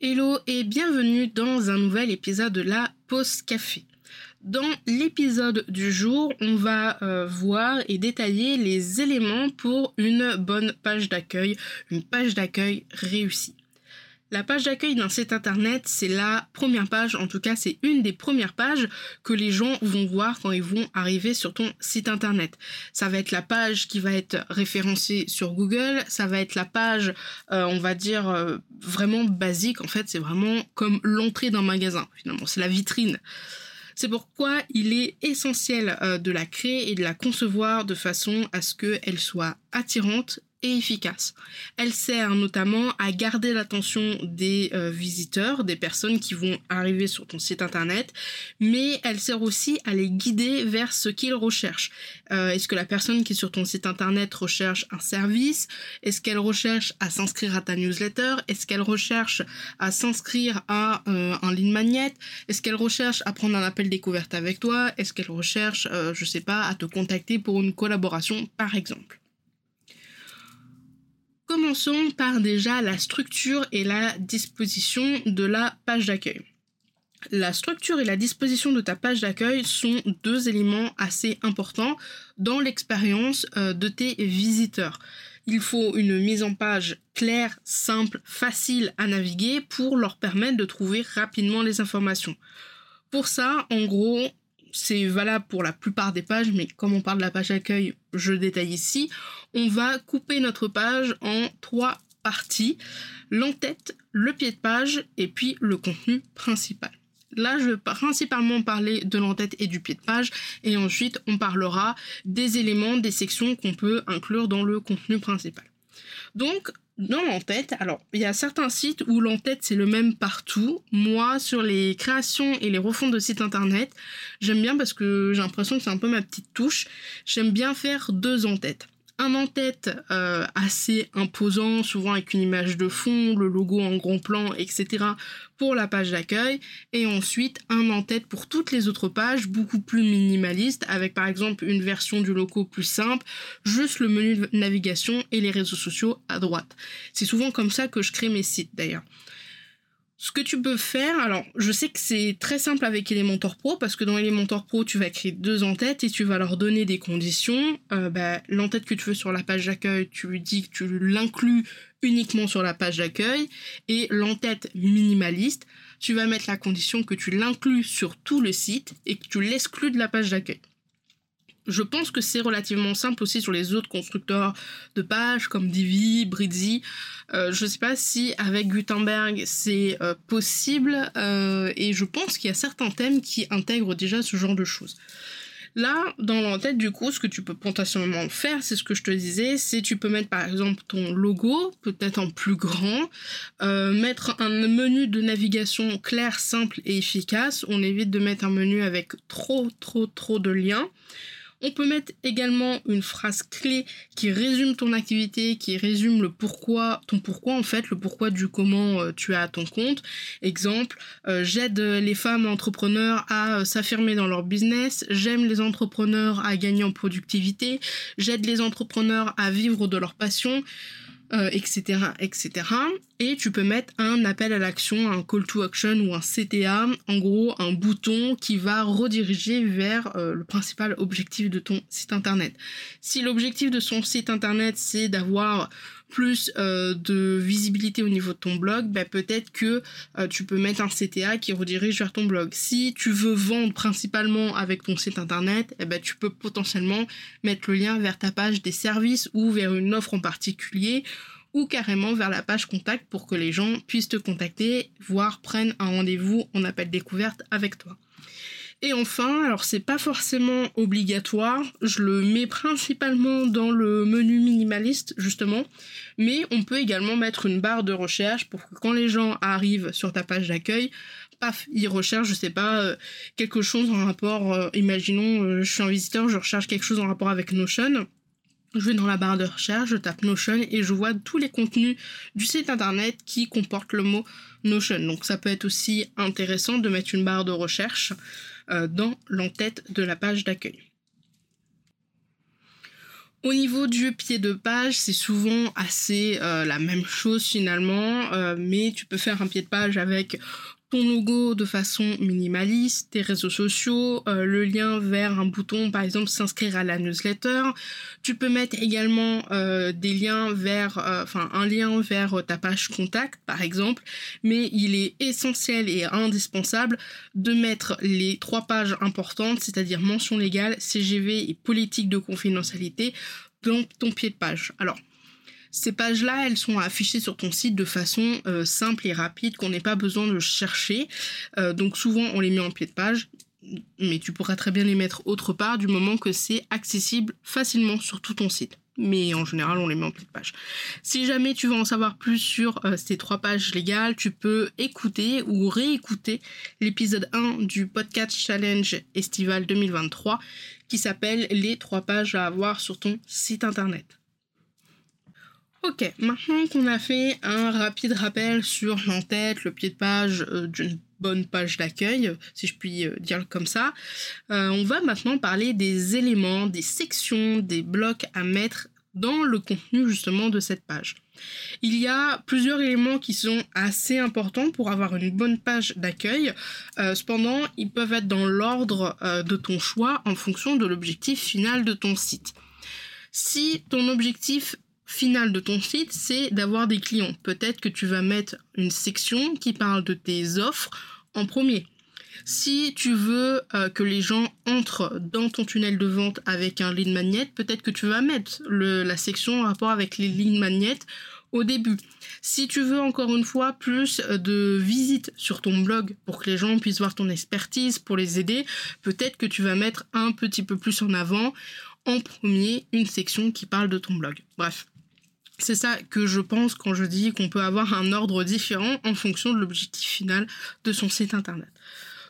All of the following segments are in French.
Hello et bienvenue dans un nouvel épisode de la Pause Café. Dans l'épisode du jour, on va euh, voir et détailler les éléments pour une bonne page d'accueil, une page d'accueil réussie. La page d'accueil d'un site internet, c'est la première page, en tout cas c'est une des premières pages que les gens vont voir quand ils vont arriver sur ton site internet. Ça va être la page qui va être référencée sur Google, ça va être la page, euh, on va dire, euh, vraiment basique, en fait c'est vraiment comme l'entrée d'un magasin, finalement, c'est la vitrine. C'est pourquoi il est essentiel euh, de la créer et de la concevoir de façon à ce qu'elle soit attirante efficace. Elle sert notamment à garder l'attention des euh, visiteurs, des personnes qui vont arriver sur ton site internet, mais elle sert aussi à les guider vers ce qu'ils recherchent. Euh, est-ce que la personne qui est sur ton site internet recherche un service? Est-ce qu'elle recherche à s'inscrire à ta newsletter? Est-ce qu'elle recherche à s'inscrire à euh, un ligne magnet? Est-ce qu'elle recherche à prendre un appel découverte avec toi? Est-ce qu'elle recherche, je sais pas, à te contacter pour une collaboration par exemple? Commençons par déjà la structure et la disposition de la page d'accueil. La structure et la disposition de ta page d'accueil sont deux éléments assez importants dans l'expérience euh, de tes visiteurs. Il faut une mise en page claire, simple, facile à naviguer pour leur permettre de trouver rapidement les informations. Pour ça, en gros, c'est valable pour la plupart des pages, mais comme on parle de la page d'accueil, je détaille ici. On va couper notre page en trois parties l'entête, le pied de page et puis le contenu principal. Là, je vais principalement parler de l'entête et du pied de page, et ensuite on parlera des éléments, des sections qu'on peut inclure dans le contenu principal. Donc, dans l'entête, alors il y a certains sites où l'entête c'est le même partout. Moi, sur les créations et les refontes de sites internet, j'aime bien parce que j'ai l'impression que c'est un peu ma petite touche. J'aime bien faire deux en-têtes un en-tête euh, assez imposant, souvent avec une image de fond, le logo en grand plan, etc. pour la page d'accueil, et ensuite un en-tête pour toutes les autres pages, beaucoup plus minimaliste, avec par exemple une version du logo plus simple, juste le menu de navigation et les réseaux sociaux à droite. C'est souvent comme ça que je crée mes sites d'ailleurs. Ce que tu peux faire, alors je sais que c'est très simple avec Elementor Pro parce que dans Elementor Pro tu vas créer deux entêtes et tu vas leur donner des conditions. Euh, bah, l'entête que tu veux sur la page d'accueil, tu lui dis que tu l'inclus uniquement sur la page d'accueil et l'entête minimaliste, tu vas mettre la condition que tu l'inclus sur tout le site et que tu l'exclus de la page d'accueil. Je pense que c'est relativement simple aussi sur les autres constructeurs de pages comme Divi, Bridzi. Euh, je ne sais pas si avec Gutenberg c'est euh, possible euh, et je pense qu'il y a certains thèmes qui intègrent déjà ce genre de choses. Là, dans l'entête, du coup, ce que tu peux potentiellement faire, c'est ce que je te disais, c'est tu peux mettre par exemple ton logo, peut-être en plus grand, mettre un menu de navigation clair, simple et efficace. On évite de mettre un menu avec trop, trop, trop de liens. On peut mettre également une phrase clé qui résume ton activité, qui résume le pourquoi, ton pourquoi en fait, le pourquoi du comment euh, tu as ton compte. Exemple, euh, j'aide les femmes entrepreneurs à euh, s'affirmer dans leur business, j'aime les entrepreneurs à gagner en productivité, j'aide les entrepreneurs à vivre de leur passion. Etc., euh, etc. Et tu peux mettre un appel à l'action, un call to action ou un CTA, en gros un bouton qui va rediriger vers euh, le principal objectif de ton site internet. Si l'objectif de son site internet c'est d'avoir plus euh, de visibilité au niveau de ton blog, bah, peut-être que tu peux mettre un CTA qui redirige vers ton blog. Si tu veux vendre principalement avec ton site internet, eh ben, tu peux potentiellement mettre le lien vers ta page des services ou vers une offre en particulier ou carrément vers la page contact pour que les gens puissent te contacter, voire prennent un rendez-vous en appel découverte avec toi. Et enfin, alors c'est pas forcément obligatoire, je le mets principalement dans le menu minimaliste justement, mais on peut également mettre une barre de recherche pour que quand les gens arrivent sur ta page d'accueil, paf, ils recherchent, je sais pas, euh, quelque chose en rapport, euh, imaginons, euh, je suis un visiteur, je recherche quelque chose en rapport avec Notion je vais dans la barre de recherche, je tape Notion et je vois tous les contenus du site internet qui comportent le mot Notion. Donc ça peut être aussi intéressant de mettre une barre de recherche dans l'entête de la page d'accueil. Au niveau du pied de page, c'est souvent assez euh, la même chose finalement, euh, mais tu peux faire un pied de page avec ton logo de façon minimaliste, tes réseaux sociaux, euh, le lien vers un bouton par exemple s'inscrire à la newsletter. Tu peux mettre également euh, des liens vers, euh, enfin un lien vers ta page contact par exemple, mais il est essentiel et indispensable de mettre les trois pages importantes, c'est-à-dire mention légale, CGV et politique de confidentialité dans ton pied de page. Alors ces pages-là, elles sont affichées sur ton site de façon euh, simple et rapide, qu'on n'ait pas besoin de chercher. Euh, donc souvent, on les met en pied de page, mais tu pourras très bien les mettre autre part du moment que c'est accessible facilement sur tout ton site. Mais en général, on les met en pied de page. Si jamais tu veux en savoir plus sur euh, ces trois pages légales, tu peux écouter ou réécouter l'épisode 1 du podcast Challenge Estival 2023 qui s'appelle Les trois pages à avoir sur ton site internet. Ok, maintenant qu'on a fait un rapide rappel sur l'entête, le pied de page euh, d'une bonne page d'accueil, si je puis euh, dire comme ça, euh, on va maintenant parler des éléments, des sections, des blocs à mettre dans le contenu justement de cette page. Il y a plusieurs éléments qui sont assez importants pour avoir une bonne page d'accueil. cependant, ils peuvent être dans l'ordre de ton choix en fonction de l'objectif final de ton site. Si ton objectif final de ton site, c'est d'avoir des clients. Peut-être que tu vas mettre une section qui parle de tes offres en premier. Si tu veux euh, que les gens entrent dans ton tunnel de vente avec un lead magnet, peut-être que tu vas mettre la section en rapport avec les lead magnets au début. Si tu veux encore une fois plus de visites sur ton blog pour que les gens puissent voir ton expertise, pour les aider, peut-être que tu vas mettre un petit peu plus en avant en premier une section qui parle de ton blog. Bref, c'est ça que je pense quand je dis qu'on peut avoir un ordre différent en fonction de l'objectif final de son site internet.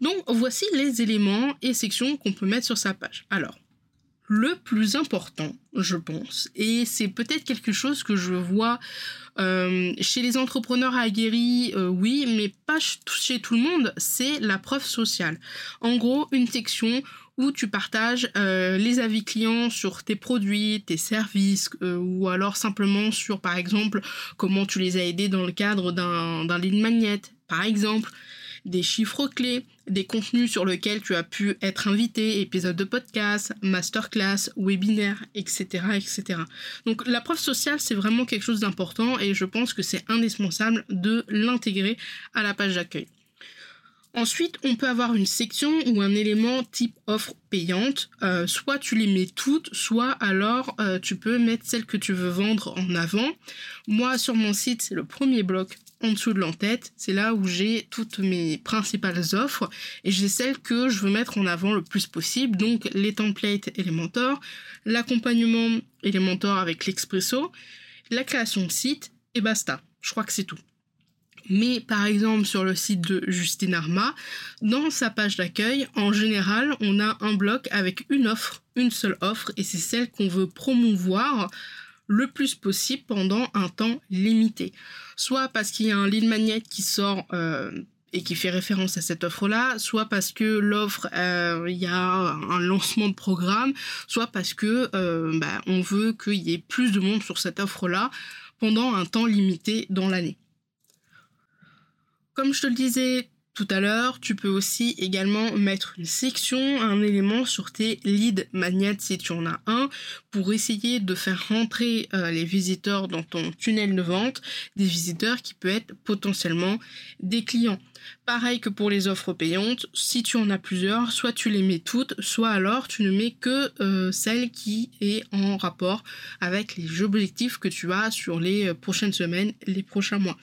Donc voici les éléments et sections qu'on peut mettre sur sa page. Alors, le plus important, je pense, et c'est peut-être quelque chose que je vois euh, chez les entrepreneurs aguerris, euh, oui, mais pas chez tout le monde, c'est la preuve sociale. En gros, une section où tu partages euh, les avis clients sur tes produits, tes services, euh, ou alors simplement sur, par exemple, comment tu les as aidés dans le cadre d'un lead magnet, par exemple, des chiffres clés, des contenus sur lesquels tu as pu être invité, épisodes de podcast, masterclass, webinaire, etc., etc. Donc la preuve sociale, c'est vraiment quelque chose d'important et je pense que c'est indispensable de l'intégrer à la page d'accueil. Ensuite, on peut avoir une section ou un élément type offre payante. Euh, soit tu les mets toutes, soit alors euh, tu peux mettre celles que tu veux vendre en avant. Moi, sur mon site, c'est le premier bloc en dessous de l'entête. C'est là où j'ai toutes mes principales offres et j'ai celles que je veux mettre en avant le plus possible. Donc les templates Elementor, l'accompagnement Elementor avec l'Expresso, la création de site et basta. Je crois que c'est tout. Mais par exemple sur le site de Justine Arma, dans sa page d'accueil, en général, on a un bloc avec une offre, une seule offre, et c'est celle qu'on veut promouvoir le plus possible pendant un temps limité. Soit parce qu'il y a un lead magnet qui sort euh, et qui fait référence à cette offre-là, soit parce que l'offre, euh, il y a un lancement de programme, soit parce que euh, bah, on veut qu'il y ait plus de monde sur cette offre-là pendant un temps limité dans l'année. Comme je te le disais tout à l'heure, tu peux aussi également mettre une section, un élément sur tes lead magnets si tu en as un, pour essayer de faire rentrer euh, les visiteurs dans ton tunnel de vente, des visiteurs qui peuvent être potentiellement des clients. Pareil que pour les offres payantes, si tu en as plusieurs, soit tu les mets toutes, soit alors tu ne mets que euh, celle qui est en rapport avec les objectifs que tu as sur les euh, prochaines semaines, les prochains mois.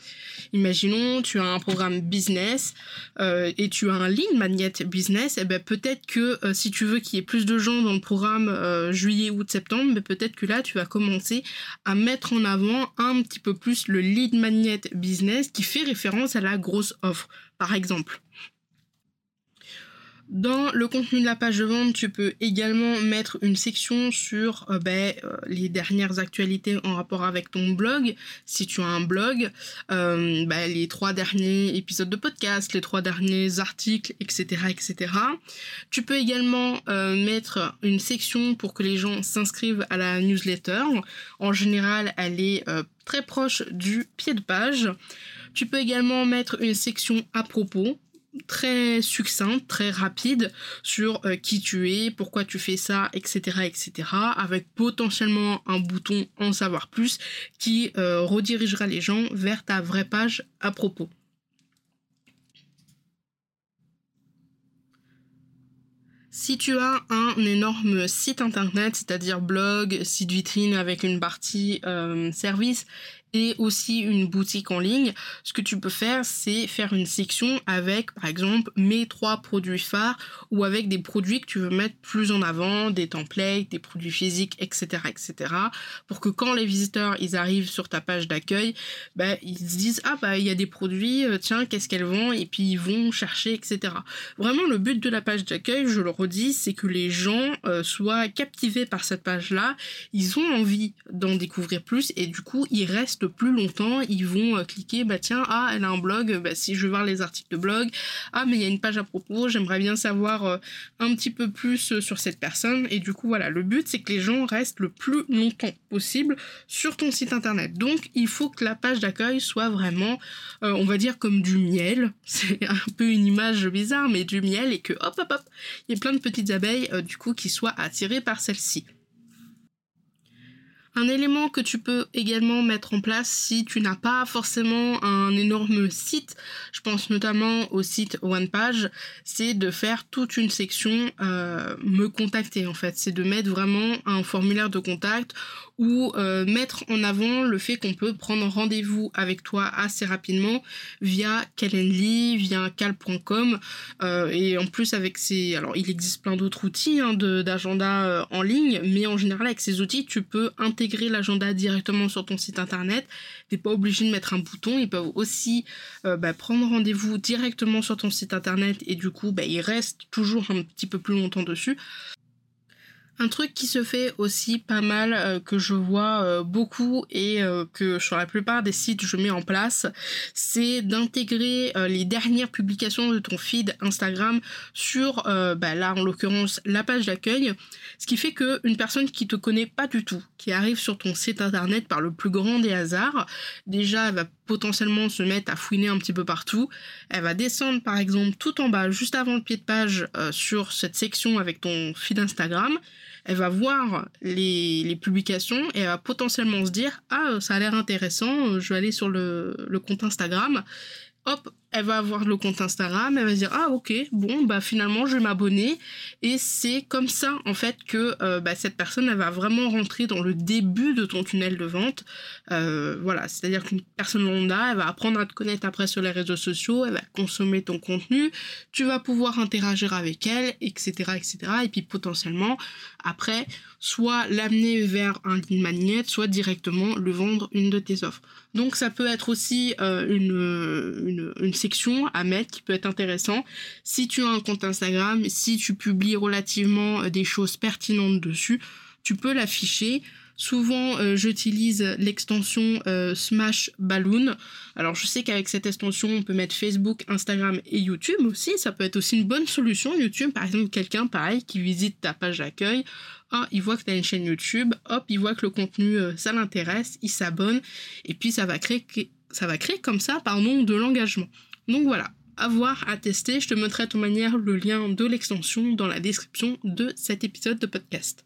Imaginons, tu as un programme business et tu as un lead magnet business, et eh ben peut-être que si tu veux qu'il y ait plus de gens dans le programme juillet, août, septembre, ben peut-être que là tu vas commencer à mettre en avant un petit peu plus le lead magnet business qui fait référence à la grosse offre par exemple. Dans le contenu de la page de vente, tu peux également mettre une section sur euh, ben, euh, les dernières actualités en rapport avec ton blog. Si tu as un blog, euh, ben, les trois derniers épisodes de podcast, les trois derniers articles, etc. etc. Tu peux également mettre une section pour que les gens s'inscrivent à la newsletter. En général, elle est très proche du pied de page. Tu peux également mettre une section à propos très succincte, très rapide sur euh, qui tu es, pourquoi tu fais ça, etc., etc., avec potentiellement un bouton en savoir plus qui euh, redirigera les gens vers ta vraie page à propos. Si tu as un énorme site internet, c'est-à-dire blog, site vitrine avec une partie euh, service et aussi une boutique en ligne, ce que tu peux faire, c'est faire une section avec, par exemple, mes trois produits phares ou avec des produits que tu veux mettre plus en avant, des templates, des produits physiques, etc., etc., pour que quand les visiteurs ils arrivent sur ta page d'accueil, bah, ils se disent ah bah il y a des produits, euh, tiens qu'est-ce qu'elles vendent? Et puis ils vont chercher, etc. Vraiment le but de la page d'accueil, je le redis, c'est que les gens euh, soient captivés par cette page-là, ils ont envie d'en découvrir plus et du coup ils restent plus longtemps, ils vont euh, cliquer, bah tiens, ah, elle a un blog, bah si je veux voir les articles de blog, ah, mais il y a une page à propos, j'aimerais bien savoir euh, un petit peu plus euh, sur cette personne. Et du coup, voilà, le but, c'est que les gens restent le plus longtemps possible sur ton site internet. Donc, il faut que la page d'accueil soit vraiment, on va dire, comme du miel. C'est un peu une image bizarre, mais du miel et que hop, hop, hop, il y a plein de petites abeilles, du coup, qui soient attirées par celle-ci. Un élément que tu peux également mettre en place si tu n'as pas forcément un énorme site, je pense notamment au site OnePage, c'est de faire toute une section euh, me contacter en fait. C'est de mettre vraiment un formulaire de contact ou euh, mettre en avant le fait qu'on peut prendre rendez-vous avec toi assez rapidement via Calendly, via cal.com euh, et en plus avec ces alors il existe plein d'autres outils hein, d'agenda en ligne mais en général avec ces outils tu peux intégrer intégrer l'agenda directement sur ton site internet. T'es pas obligé de mettre un bouton. Ils peuvent aussi euh, bah, prendre rendez-vous directement sur ton site internet et du coup, bah, ils restent toujours un petit peu plus longtemps dessus. Un truc qui se fait aussi pas mal, euh, que je vois euh, beaucoup et euh, que sur la plupart des sites je mets en place, c'est d'intégrer les dernières publications de ton feed Instagram sur, bah, là en l'occurrence, la page d'accueil. Ce qui fait qu'une personne qui te connaît pas du tout, qui arrive sur ton site internet par le plus grand des hasards, déjà elle va potentiellement se mettre à fouiner un petit peu partout. Elle va descendre par exemple tout en bas, juste avant le pied de page, sur cette section avec ton feed Instagram elle va voir les, publications et elle va potentiellement se dire ah ça a l'air intéressant, je vais aller sur le, le compte Instagram. Hop, elle va avoir le compte Instagram, elle va dire ah ok bon bah finalement je vais m'abonner. Et c'est comme ça en fait que euh, bah, cette personne elle va vraiment rentrer dans le début de ton tunnel de vente. Euh, voilà. C'est à dire qu'une personne lambda elle va apprendre à te connaître après sur les réseaux sociaux elle va consommer ton contenu tu vas pouvoir interagir avec elle etc etc et puis potentiellement après soit l'amener vers un lead magnet soit directement le vendre une de tes offres. Donc ça peut être aussi euh, une, une section à mettre qui peut être intéressant. Si tu as un compte Instagram, si tu publies relativement euh, des choses pertinentes dessus, tu peux l'afficher Souvent, euh, j'utilise l'extension euh, Smash Balloon. Alors, je sais qu'avec cette extension, on peut mettre Facebook, Instagram et YouTube aussi. Ça peut être aussi une bonne solution. YouTube, par exemple, quelqu'un, pareil, qui visite ta page d'accueil. Ah, il voit que tu as une chaîne YouTube. Hop, il voit que le contenu, ça l'intéresse. Il s'abonne. Et puis, ça va créer, ça va créer comme ça, pardon, de l'engagement. Donc voilà, à voir, à tester. Je te mettrai de toute manière le lien de l'extension dans la description de cet épisode de podcast.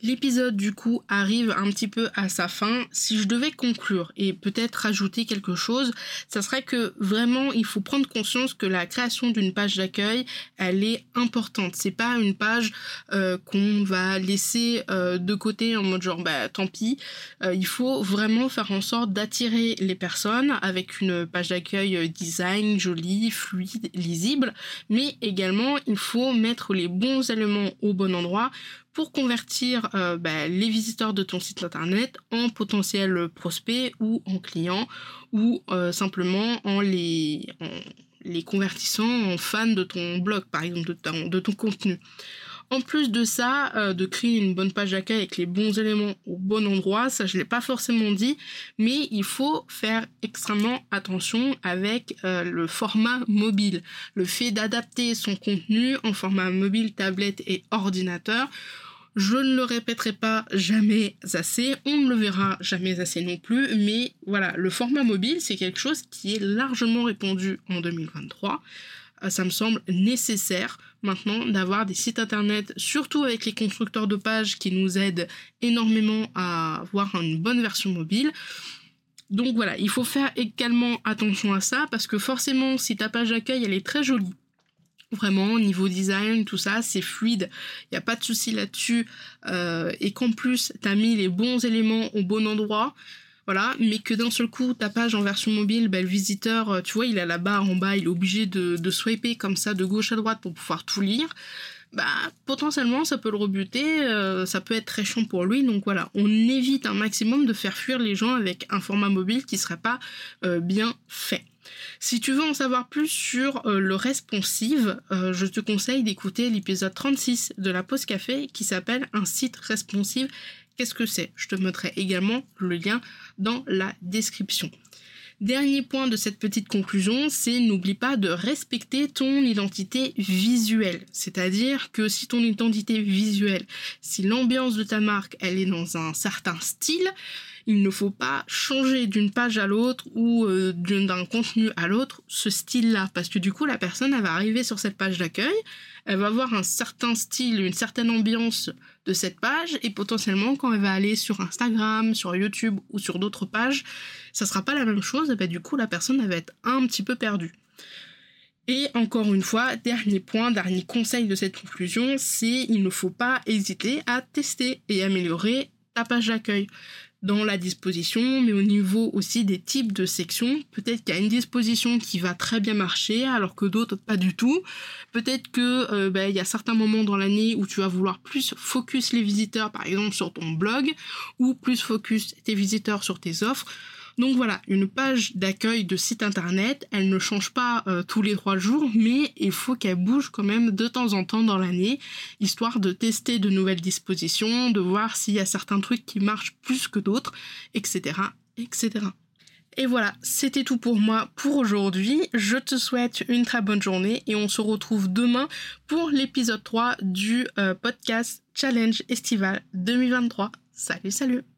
L'épisode du coup arrive un petit peu à sa fin. Si je devais conclure et peut-être rajouter quelque chose, ça serait que vraiment il faut prendre conscience que la création d'une page d'accueil, elle est importante. C'est pas une page euh, qu'on va laisser euh, de côté en mode genre bah tant pis. Euh, il faut vraiment faire en sorte d'attirer les personnes avec une page d'accueil design jolie, fluide, lisible, mais également il faut mettre les bons éléments au bon endroit pour convertir euh, bah, les visiteurs de ton site internet en potentiels prospects ou en clients ou euh, simplement en les, convertissant en fans de ton blog par exemple de ton, contenu. En plus de ça, euh, de créer une bonne page d'accueil avec les bons éléments au bon endroit, ça je l'ai pas forcément dit, mais il faut faire extrêmement attention avec le format mobile. Le fait d'adapter son contenu en format mobile, tablette et ordinateur je ne le répéterai pas jamais assez, on ne le verra jamais assez non plus, mais voilà, le format mobile, c'est quelque chose qui est largement répandu en 2023. Euh, ça me semble nécessaire maintenant d'avoir des sites internet, surtout avec les constructeurs de pages qui nous aident énormément à avoir une bonne version mobile. Donc voilà, il faut faire également attention à ça parce que forcément, si ta page d'accueil elle est très jolie, Vraiment, niveau design, tout ça, c'est fluide. Il n'y a pas de souci là-dessus. Euh, et qu'en plus, tu as mis les bons éléments au bon endroit. Voilà, mais que d'un seul coup, ta page en version mobile, ben, le visiteur, euh, tu vois, il a la barre en bas, il est obligé de, swiper comme ça de gauche à droite pour pouvoir tout lire. Bah, potentiellement, ça peut le rebuter, euh, ça peut être très chiant pour lui. Donc voilà, on évite un maximum de faire fuir les gens avec un format mobile qui serait pas bien fait. Si tu veux en savoir plus sur euh, le responsive, euh, je te conseille d'écouter l'épisode 36 de la pause café qui s'appelle Un site responsive. Qu'est-ce que c'est? Je te mettrai également le lien dans la description. Dernier point de cette petite conclusion, c'est n'oublie pas de respecter ton identité visuelle. C'est-à-dire que si ton identité visuelle, si l'ambiance de ta marque, elle est dans un certain style, il ne faut pas changer d'une page à l'autre ou euh, d'un contenu à l'autre ce style-là, parce que du coup la personne va arriver sur cette page d'accueil, elle va avoir un certain style, une certaine ambiance de cette page, et potentiellement quand elle va aller sur Instagram, sur YouTube ou sur d'autres pages, ça sera pas la même chose, et ben, du coup la personne va être un petit peu perdue. Et encore une fois, dernier point, dernier conseil de cette conclusion, c'est il ne faut pas hésiter à tester et améliorer ta page d'accueil dans la disposition, mais au niveau aussi des types de sections. Peut-être qu'il y a une disposition qui va très bien marcher, alors que d'autres pas du tout. Peut-être que euh, ben, il y a certains moments dans l'année où tu vas vouloir plus focus les visiteurs, par exemple sur ton blog, ou plus focus tes visiteurs sur tes offres. Donc voilà, une page d'accueil de site internet, elle ne change pas euh, tous les trois jours, mais il faut qu'elle bouge quand même de temps en temps dans l'année, histoire de tester de nouvelles dispositions, de voir s'il y a certains trucs qui marchent plus que d'autres, etc., etc. Et voilà, c'était tout pour moi pour aujourd'hui. Je te souhaite une très bonne journée et on se retrouve demain pour l'épisode 3 du euh, podcast Challenge Estival 2023. Salut, salut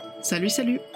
Salut, salut